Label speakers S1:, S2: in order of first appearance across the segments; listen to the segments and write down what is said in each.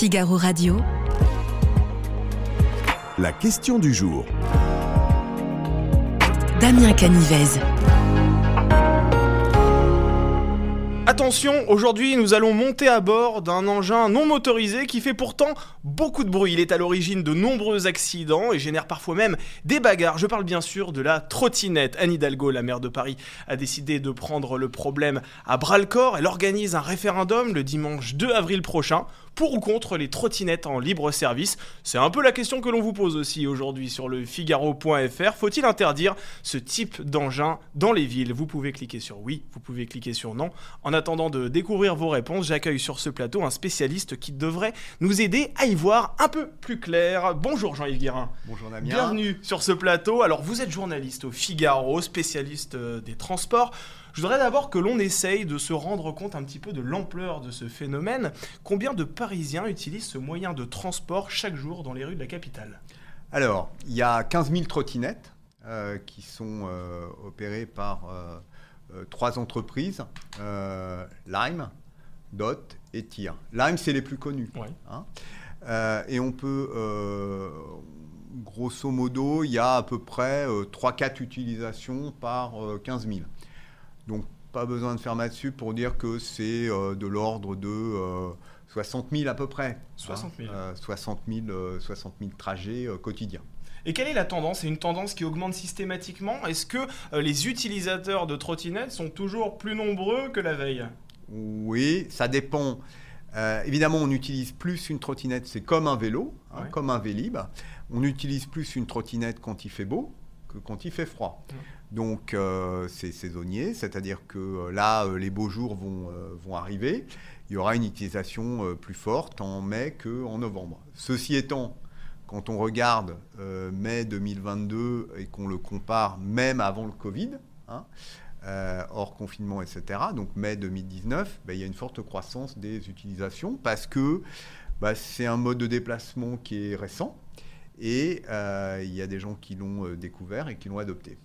S1: Figaro Radio.
S2: La question du jour.
S1: Damien Canivez.
S3: Attention, aujourd'hui nous allons monter à bord d'un engin non motorisé qui fait pourtant beaucoup de bruit. Il est à l'origine de nombreux accidents et génère parfois même des bagarres. Je parle bien sûr de la trottinette. Anne Hidalgo, la maire de Paris, a décidé de prendre le problème à bras le corps. Elle organise un référendum le dimanche 2 avril prochain pour ou contre les trottinettes en libre service C'est un peu la question que l'on vous pose aussi aujourd'hui sur le figaro.fr. Faut-il interdire ce type d'engin dans les villes? Vous pouvez cliquer sur oui, vous pouvez cliquer sur non. En attendant de découvrir vos réponses, j'accueille sur ce plateau un spécialiste qui devrait nous aider à y voir un peu plus clair. Bonjour Jean-Yves Guérin.
S4: Bonjour Damien.
S3: Bienvenue sur ce plateau. Alors vous êtes journaliste au Figaro, spécialiste euh, des transports. Je voudrais d'abord que l'on essaye de se rendre compte un petit peu de l'ampleur de ce phénomène. Combien de Parisiens utilisent ce moyen de transport chaque jour dans les rues de la capitale?
S4: Alors, il y a 15 000 trottinettes euh, qui sont euh, opérées par euh, trois entreprises, Lime, Dot et TIR. Lime, c'est les plus connus. Hein. et on peut grosso modo, il y a à peu près 3-4 utilisations par 15 000. Donc pas besoin de faire maths dessus pour dire que c'est euh, de l'ordre de 60 euh, 000 à peu près.
S3: 60 000.
S4: 60 000, trajets euh, quotidiens.
S3: Et quelle est la tendance? C'est une tendance qui augmente systématiquement? Est-ce que les utilisateurs de trottinettes sont toujours plus nombreux que la veille?
S4: Oui, ça dépend. évidemment, on utilise plus une trottinette, c'est comme un vélo, hein, comme un Vélib. On utilise plus une trottinette quand il fait beau que quand il fait froid. Donc euh, c'est saisonnier, c'est-à-dire que euh, là, euh, les beaux jours vont, arriver. Il y aura une utilisation plus forte en mai qu'en novembre. Ceci étant, quand on regarde mai 2022 et qu'on le compare même avant le Covid, hein, hors confinement, etc., donc mai 2019, ben, il y a une forte croissance des utilisations parce que bah, c'est un mode de déplacement qui est récent et il y a des gens qui l'ont découvert et qui l'ont adopté.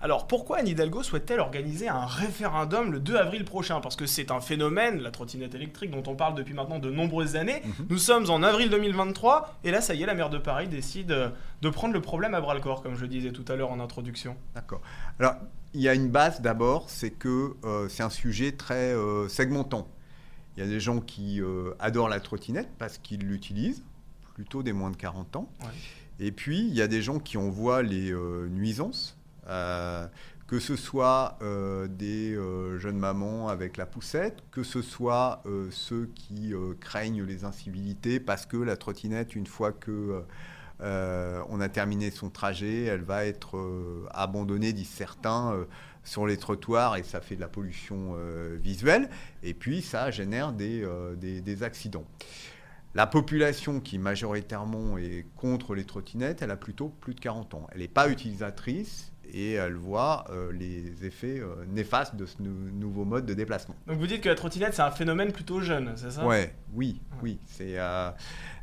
S3: Alors pourquoi Anne Hidalgo souhaite-t-elle organiser un référendum le 2 avril prochain? Parce que c'est un phénomène, la trottinette électrique, dont on parle depuis maintenant de nombreuses années. Mhm. Nous sommes en avril 2023 et là, ça y est, la maire de Paris décide euh, de prendre le problème à bras le corps, comme je disais tout à l'heure en introduction.
S4: D'accord. Alors, il y a une base d'abord, c'est que euh, c'est un sujet très euh, segmentant. Il y a des gens qui adorent la trottinette parce qu'ils l'utilisent, plutôt des moins de 40 ans. Et puis, il y a des gens qui en voient les nuisances que ce soit euh, des euh, jeunes mamans avec la poussette, que ce soit ceux qui craignent les incivilités parce que la trottinette, une fois que on a terminé son trajet, elle va être abandonnée, disent certains, sur les trottoirs et ça fait de la pollution visuelle. Et puis ça génère des, des, accidents. La population qui majoritairement est contre les trottinettes, elle a plutôt plus de 40 ans. Elle n'est pas utilisatrice et elle voit euh, les effets euh, néfastes de ce nouveau mode de déplacement.
S3: Donc vous dites que la trottinette, c'est un phénomène plutôt jeune, c'est ça?
S4: Ouais, Oui, oui. C'est, euh,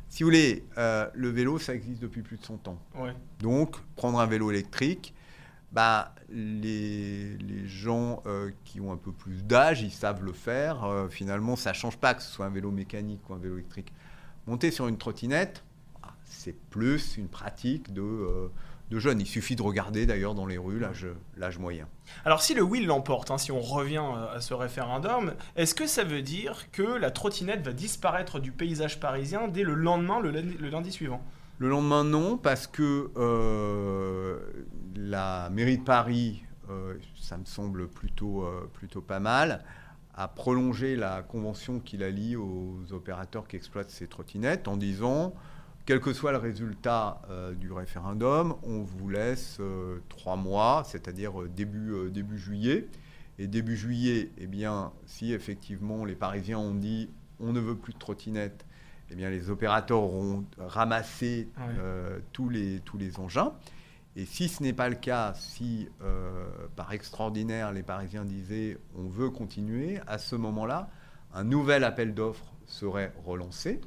S4: si vous voulez, le vélo, ça existe depuis plus de 100 ans. Ouais. Donc, prendre un vélo électrique, bah, les, les gens qui ont un peu plus d'âge, ils savent le faire. finalement, ça ne change pas que ce soit un vélo mécanique ou un vélo électrique. Monter sur une trottinette, ah, c'est plus une pratique de de jeunes. Il suffit de regarder d'ailleurs dans les rues l'âge moyen.
S3: Alors si le oui l'emporte, hein, si on revient euh, à ce référendum, est-ce que ça veut dire que la trottinette va disparaître du paysage parisien dès le lendemain, le lundi, suivant?
S4: Le lendemain non, parce que euh, la mairie de Paris, euh, ça me semble plutôt, plutôt pas mal, a prolongé la convention qui la lie aux opérateurs qui exploitent ces trottinettes en disant quel que soit le résultat euh, du référendum, on vous laisse euh, trois mois, c'est-à-dire euh, début, début juillet. Et début juillet, eh bien, si effectivement les Parisiens ont dit on ne veut plus de trottinettes, eh bien, les opérateurs auront ramassé tous, les, tous les engins. Et si ce n'est pas le cas, si par extraordinaire les Parisiens disaient on veut continuer, à ce moment-là, un nouvel appel d'offres serait relancé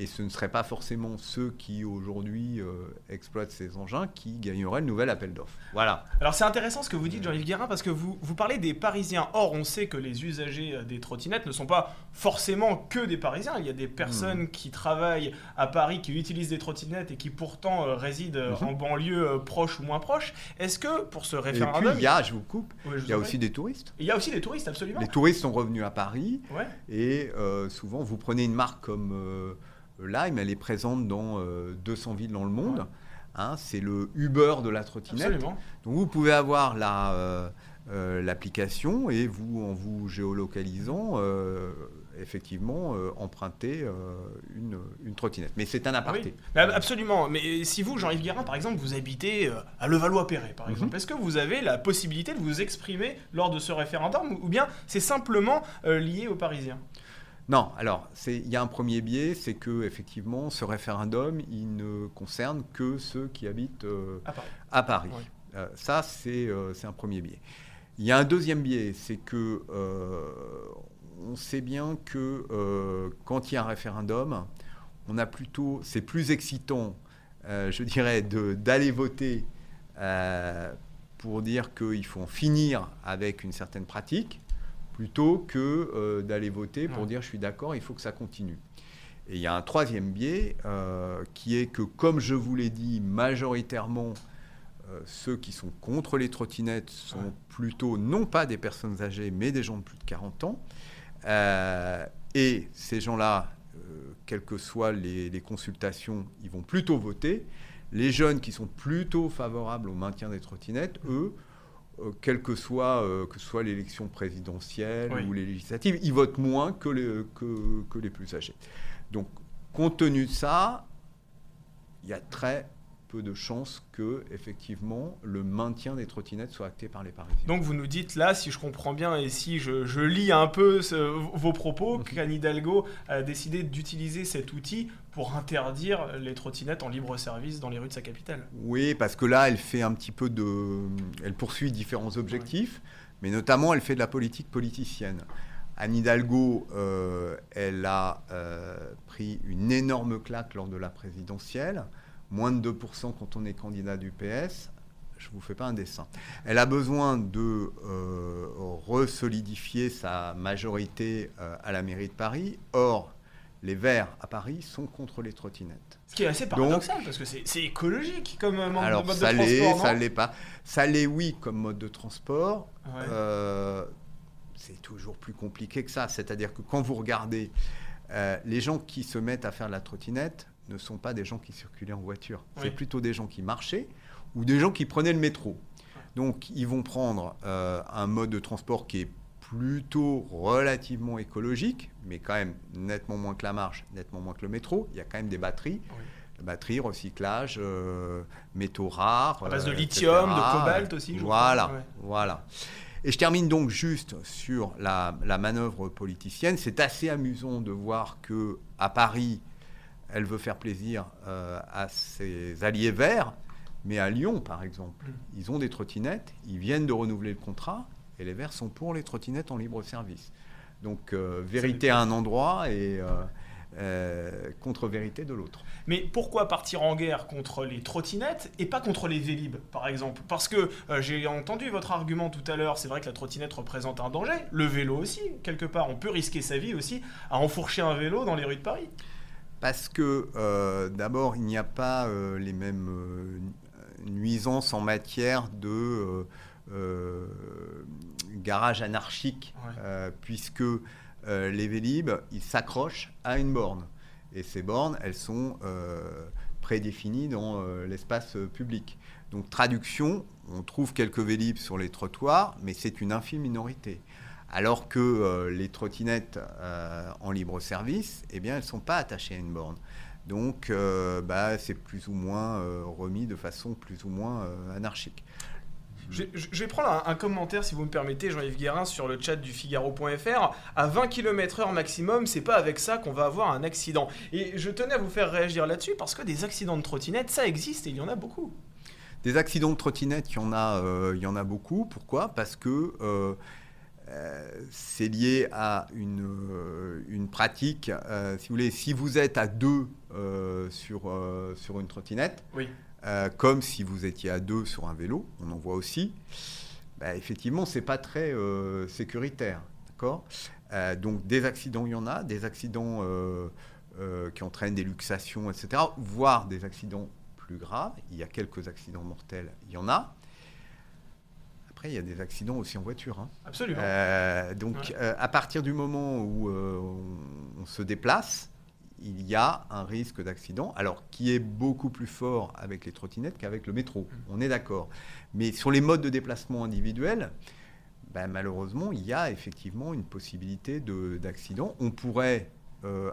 S4: Et ce ne seraient pas forcément ceux qui aujourd'hui euh, exploitent ces engins qui gagneraient le nouvel appel d'offres. Voilà.
S3: Alors c'est intéressant ce que vous dites, Jean-Yves Guérin, parce que vous, vous parlez des Parisiens. Or, on sait que les usagers euh, des trottinettes ne sont pas forcément que des Parisiens. Il y a des personnes
S4: Hmm.
S3: qui travaillent à Paris, qui utilisent des trottinettes et qui pourtant euh, résident
S4: Mhm.
S3: en banlieue proche ou moins proche. Est-ce que pour ce
S4: Et puis,
S3: référendum...
S4: il y a, je vous coupe,
S3: Ouais, je vous
S4: il y a aussi des touristes.
S3: Il y a aussi des touristes, absolument.
S4: Les touristes sont revenus à Paris
S3: Ouais.
S4: et euh, souvent, vous prenez une marque comme Lime, elle est présente dans euh, 200 villes dans le monde.
S3: Ouais.
S4: Hein, c'est le Uber de la trottinette.
S3: Absolument.
S4: Donc vous pouvez avoir la, euh, euh, l'application et vous, en vous géolocalisant, euh, effectivement, euh, emprunter euh, une, une trottinette. Mais c'est un
S3: Ah
S4: aparté.
S3: oui, Mais ab- absolument. Mais si vous, Jean-Yves Guérin, par exemple, vous habitez euh, à Levallois-Perret, par
S4: Mhm.
S3: exemple, est-ce que vous avez la possibilité de vous exprimer lors de ce référendum ou- bien c'est simplement euh, lié aux Parisiens?
S4: Non, alors c'est- il y a un premier biais, c'est que effectivement, ce référendum, il ne concerne que ceux qui habitent euh,
S3: à Paris
S4: à Paris.
S3: Oui.
S4: Euh, ça, c'est euh, c'est un premier biais. Il y a un deuxième biais, c'est que on sait bien que quand il y a un référendum, on a plutôt, c'est plus excitant, je dirais, d'aller voter pour dire qu'il faut en finir avec une certaine pratique, plutôt que euh, d'aller voter pour
S3: Ouais.
S4: dire je suis d'accord, il faut que ça continue. Et il y a un troisième biais euh, qui est que, comme je vous l'ai dit, majoritairement, euh, ceux qui sont contre les trottinettes sont
S3: Ouais.
S4: plutôt non pas des personnes âgées, mais des gens de plus de 40 ans. Et ces gens-là, quelles que soient les, les consultations, ils vont plutôt voter. Les jeunes qui sont plutôt favorables au maintien des trottinettes, eux, quelle que soit, euh, que soit l'élection présidentielle
S3: Oui.
S4: ou les législatives, ils votent moins que les, que, que les plus âgés. Donc, compte tenu de ça, il y a très peu de chances que, effectivement, le maintien des trottinettes soit acté par les Parisiens.
S3: Donc vous nous dites là, si je comprends bien et si je, je lis un peu ce- vos propos,
S4: Mhm.
S3: qu'Anne Hidalgo a décidé d'utiliser cet outil pour interdire les trottinettes en libre service dans les rues de sa capitale.
S4: Oui, parce que là, elle fait un petit peu de. Elle poursuit différents objectifs, mais notamment, elle fait de la politique politicienne. Anne Hidalgo, euh, elle a euh, pris une énorme claque lors de la présidentielle, moins de 2% quand on est candidat du PS. Je vous fais pas un dessin. Elle a besoin de euh, resolidifier sa majorité euh, à la mairie de Paris. Or, les Verts à Paris sont contre les trottinettes.
S3: Ce qui est assez paradoxal parce que c'est écologique comme euh, mode,
S4: Alors
S3: mode
S4: ça
S3: de
S4: l'est,
S3: transport.
S4: ça l'est pas. Ça l'est oui comme mode de transport.
S3: Ouais.
S4: Euh, c'est toujours plus compliqué que ça. C'est-à-dire que quand vous regardez les gens qui se mettent à faire de la trottinette ne sont pas des gens qui circulaient en voiture.
S3: Oui.
S4: C'est plutôt des gens qui marchaient ou des gens qui prenaient le métro. Donc ils vont prendre euh, un mode de transport qui est plutôt relativement écologique, mais quand même nettement moins que la marche, nettement moins que le métro. Il y a quand même des batteries.
S3: Oui.
S4: Batteries, recyclage, euh, métaux rares.
S3: À base de
S4: euh,
S3: lithium,
S4: etc.
S3: de cobalt aussi, je crois.
S4: Voilà,
S3: Ouais.
S4: voilà. Et je termine donc juste sur la, la manœuvre politicienne. C'est assez amusant de voir que à Paris, elle veut faire plaisir euh, à ses alliés verts, mais à Lyon, par exemple,
S3: Mm.
S4: ils ont des trottinettes, ils viennent de renouveler le contrat, et les Verts sont pour les trottinettes en libre service. Donc euh, vérité à un endroit et euh, euh, contre-vérité de l'autre.
S3: Mais pourquoi partir en guerre contre les trottinettes et pas contre les vélib, par exemple? Parce que euh, j'ai entendu votre argument tout à l'heure, c'est vrai que la trottinette représente un danger, le vélo aussi, quelque part, on peut risquer sa vie aussi à enfourcher un vélo dans les rues de Paris.
S4: Parce que euh, d'abord, il n'y a pas euh, les mêmes euh, nuisances en matière de garage anarchique,
S3: Ouais.
S4: puisque les Vélib, ils s'accrochent à une borne. Et ces bornes, elles sont prédéfinies dans l'espace public. Donc, traduction, on trouve quelques Vélib sur les trottoirs, mais c'est une infime minorité. Alors que euh, les trottinettes euh, en libre service, eh bien, elles ne sont pas attachées à une borne. Donc, euh, bah, c'est plus ou moins remis de façon plus ou moins anarchique.
S3: Je, vais prendre un, un commentaire, si vous me permettez, Jean-Yves Guérin, sur le chat du Figaro.fr. À 20 km/h maximum, c'est pas avec ça qu'on va avoir un accident. Et je tenais à vous faire réagir là-dessus parce que des accidents de trottinette, ça existe et il y en a beaucoup.
S4: Des accidents de trottinette, il y en a, euh, il y en a beaucoup. Pourquoi? Parce que euh, c'est lié à une, euh, une pratique. euh, si vous voulez, si vous êtes à deux euh, sur, euh, sur une trottinette,
S3: Oui.
S4: euh, comme si vous étiez à deux sur un vélo, on en voit aussi, bah, effectivement, c'est pas très euh, sécuritaire. D'accord? Euh, Donc, des accidents, il y en a, des accidents euh, euh, qui entraînent des luxations, etc., voire des accidents plus graves. Il y a quelques accidents mortels, il y en a. Après, il y a des accidents aussi en voiture. hein.
S3: Absolument.
S4: Euh, donc,
S3: Ouais.
S4: euh, à partir du moment où euh, on, on se déplace, il y a un risque d'accident, alors qui est beaucoup plus fort avec les trottinettes qu'avec le métro.
S3: Mm.
S4: On est d'accord. Mais sur les modes de déplacement individuels, ben, malheureusement, il y a effectivement une possibilité de- d'accident. On pourrait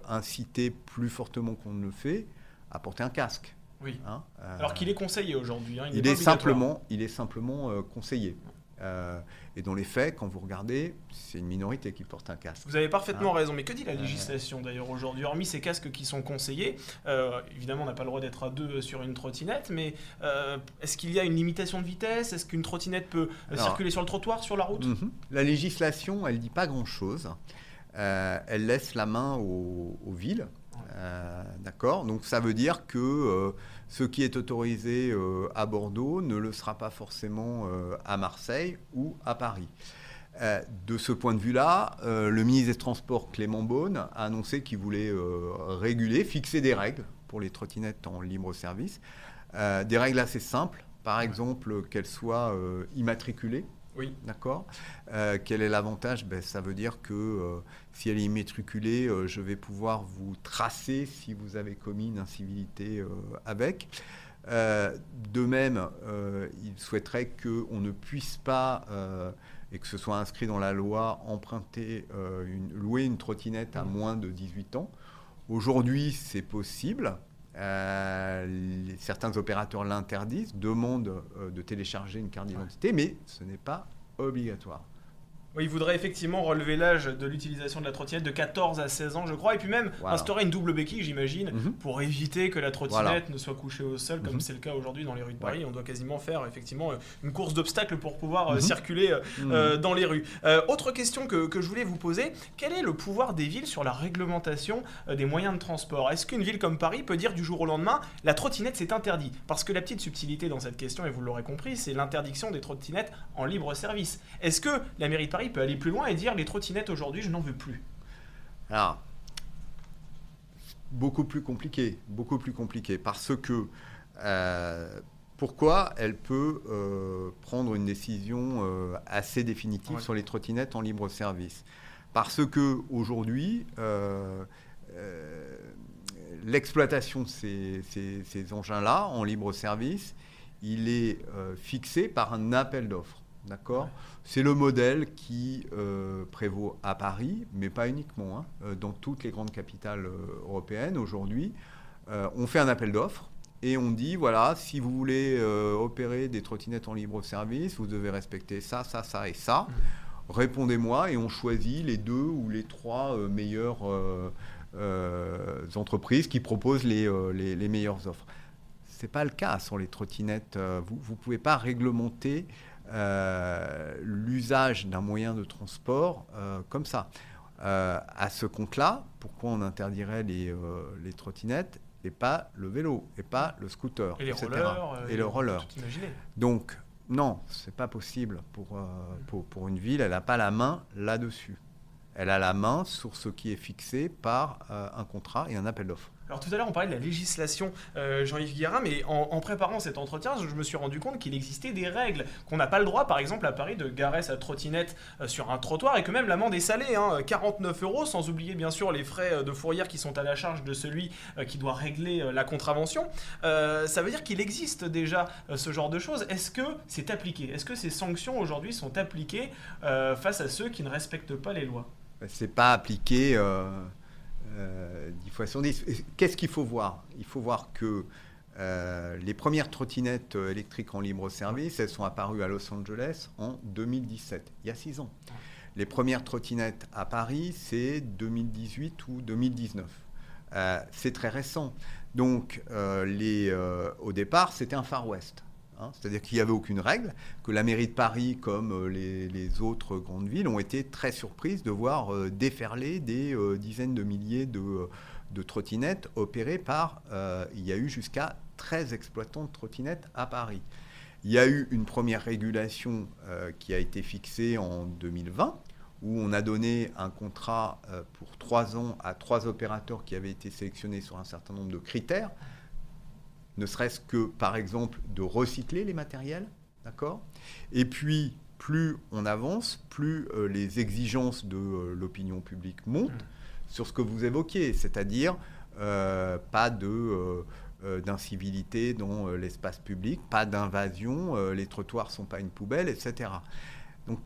S4: inciter plus fortement qu'on ne le fait à porter un casque.
S3: oui.
S4: hein. Euh,
S3: Alors qu'il est conseillé aujourd'hui. hein,
S4: il, est simplement, il est simplement euh, conseillé. Euh, et dans les faits, quand vous regardez, c'est une minorité qui porte un casque.
S3: Vous avez parfaitement
S4: Ah.
S3: raison. Mais que dit la législation d'ailleurs aujourd'hui Hormis ces casques qui sont conseillés, euh, évidemment, on n'a pas le droit d'être à deux sur une trottinette, mais euh, est-ce qu'il y a une limitation de vitesse? Est-ce qu'une trottinette peut euh,
S4: Alors-
S3: circuler sur le trottoir, sur la route?
S4: Mhm. La législation, elle dit pas grand-chose. Euh, elle laisse la main aux, aux villes. Euh, D'accord Donc ça veut dire que euh, ce qui est autorisé euh, à Bordeaux ne le sera pas forcément à Marseille ou à Paris. De ce point de vue-là, le ministre des Transports Clément Beaune a annoncé qu'il voulait réguler, fixer des règles pour les trottinettes en libre service. Des règles assez simples, par exemple qu'elles soient immatriculées.
S3: Oui.
S4: D'accord Euh, Quel est l'avantage? Ben, Ça veut dire que euh, si elle est immatriculée, euh, je vais pouvoir vous tracer si vous avez commis une incivilité avec. De même, il souhaiterait qu'on ne puisse pas, et que ce soit inscrit dans la loi, emprunter, une, louer une trottinette à
S3: Mhm.
S4: moins de 18 ans. Aujourd'hui, c'est possible. Euh, certains opérateurs l'interdisent, demandent euh, de télécharger une carte d'identité, mais ce n'est pas obligatoire.
S3: Oui, il voudrait effectivement relever l'âge de l'utilisation de la trottinette de 14 à 16 ans, je crois, et puis même instaurer une double béquille, j'imagine,
S4: Mhm.
S3: pour éviter que la trottinette
S4: Voilà.
S3: ne soit couchée au sol, comme
S4: Mhm.
S3: c'est le cas aujourd'hui dans les rues de
S4: Ouais.
S3: Paris. On doit quasiment faire effectivement euh, une course d'obstacles pour pouvoir euh,
S4: Mhm.
S3: circuler euh, dans les rues. Euh, autre question que, que je voulais vous poser, quel est le pouvoir des villes sur la réglementation des moyens de transport? Est-ce qu'une ville comme Paris peut dire du jour au lendemain, la trottinette c'est interdit? Parce que la petite subtilité dans cette question, et vous l'aurez compris, c'est l'interdiction des trottinettes en libre service. Est-ce que la mairie de Paris peut aller plus loin et dire les trottinettes aujourd'hui je n'en veux plus
S4: Alors, beaucoup plus compliqué, beaucoup plus compliqué, parce que euh, pourquoi elle peut euh, prendre une décision euh, assez définitive
S3: Ouais.
S4: sur les trottinettes en libre service? Parce que aujourd'hui, l'exploitation de ces, ces- ces engins-là en libre service, il est fixé par un appel d'offres. D'accord
S3: Ouais.
S4: C'est le modèle qui euh, prévaut à Paris, mais pas uniquement. hein. Euh, dans toutes les grandes capitales euh, européennes aujourd'hui, euh, on fait un appel d'offres et on dit voilà, si vous voulez euh, opérer des trottinettes en libre service, vous devez respecter ça, ça, ça et ça. Répondez-moi et on choisit les deux ou les trois meilleures entreprises qui proposent les, les- les meilleures offres. Ce n'est pas le cas sur les trottinettes. Vous ne pouvez pas réglementer l'usage d'un moyen de transport euh, comme ça. Euh, à ce compte-là, pourquoi on interdirait les, euh, les trottinettes et pas le vélo, et pas le scooter,
S3: Et les
S4: etc.
S3: rollers euh,
S4: Et le roller. Donc, non, c'est pas possible pour, euh, pour, pour une ville. Elle n'a pas la main là-dessus. Elle a la main sur ce qui est fixé par euh, un contrat et un appel d'offres.
S3: Alors tout à l'heure on parlait de la législation euh, Jean-Yves Guérin, mais en, préparant cet entretien, je me suis rendu compte qu'il existait des règles, qu'on n'a pas le droit par exemple à Paris de garer sa trottinette euh, sur un trottoir et que même l'amende est salée, hein, 49 euros, sans oublier bien sûr les frais euh, de fourrière qui sont à la charge de celui qui doit régler la contravention. Ça veut dire qu'il existe déjà ce genre de choses. Est-ce que c'est appliqué? Est-ce que ces sanctions aujourd'hui sont appliquées face à ceux qui ne respectent pas les lois?
S4: C'est pas appliqué 10 fois sur 10. Et Qu'est-ce qu'il faut voir? Il faut voir que euh, les premières trottinettes euh, électriques en libre service, elles sont apparues à Los Angeles en 2017, il y a 6 ans. Les premières trottinettes à Paris, c'est 2018 ou 2019. Euh, c'est très récent. Donc, euh, euh, au départ, c'était un Far West. Hein. c'est-à-dire qu'il n'y avait aucune règle, que la mairie de Paris, comme euh, les, autres grandes villes, ont été très surprises de voir euh, déferler des euh, dizaines de milliers de, trottinettes opérées par, il y a eu jusqu'à 13 exploitants de trottinettes à Paris. Il y a eu une première régulation qui a été fixée en 2020, où on a donné un contrat pour trois ans à trois opérateurs qui avaient été sélectionnés sur un certain nombre de critères, ne serait-ce que, par exemple, de recycler les matériels, d'accord? Et puis, plus on avance, plus euh, les exigences de euh, l'opinion publique montent sur ce que vous évoquiez, c'est-à-dire euh, pas de... d'incivilité dans l'espace public, pas d'invasion, les trottoirs sont pas une poubelle, etc. Donc,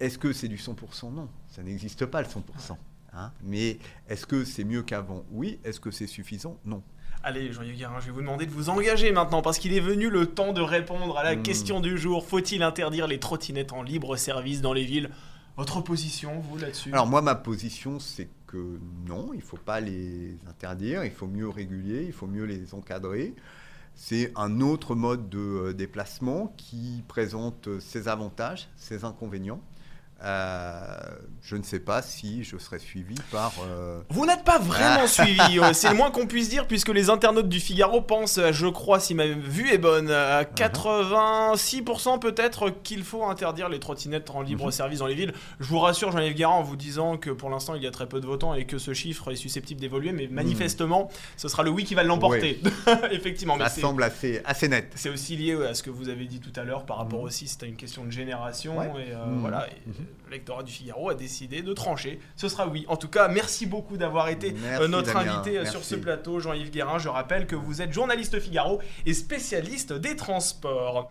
S4: est-ce que c'est du 100% Non, ça n'existe pas le 100%. hein. Mais est-ce que c'est mieux qu'avant? Oui. Est-ce que c'est suffisant? Non.
S3: Allez, Jean-Yves Guérin, je vais vous demander de vous engager maintenant parce qu'il est venu le temps de répondre à la
S4: Hmm.
S3: question du jour. Faut-il interdire les trottinettes en libre service dans les villes? Votre position, vous, là-dessus?
S4: Alors moi, ma position, c'est que non, il ne faut pas les interdire, il faut mieux réguler, il faut mieux les encadrer. C'est un autre mode de euh, déplacement qui présente euh, ses avantages, ses inconvénients. Euh, je ne sais pas si je serai suivi par... euh,
S3: Vous n'êtes pas vraiment suivi, euh, c'est le moins qu'on puisse dire, puisque les internautes du Figaro pensent, je crois, si ma vue est bonne, à 86% peut-être qu'il faut interdire les trottinettes en libre service dans les villes. Je vous rassure, Jean-Yves Guérin, en vous disant que pour l'instant il y a très peu de votants et que ce chiffre est susceptible d'évoluer, mais manifestement, ce sera le oui qui va l'emporter. Effectivement, mais
S4: ça semble assez, assez net.
S3: c'est aussi lié à ce que vous avez dit tout à l'heure par rapport aussi, c'était une question de génération.
S4: Ouais.
S3: Et euh,
S4: Mhm.
S3: voilà, et, l'électorat du Figaro a décidé de trancher. Ce sera oui. En tout cas, merci beaucoup d'avoir été
S4: Merci,
S3: euh, notre
S4: Damien.
S3: invité euh, sur ce plateau, Jean-Yves Guérin. Je rappelle que vous êtes journaliste Figaro et spécialiste des transports.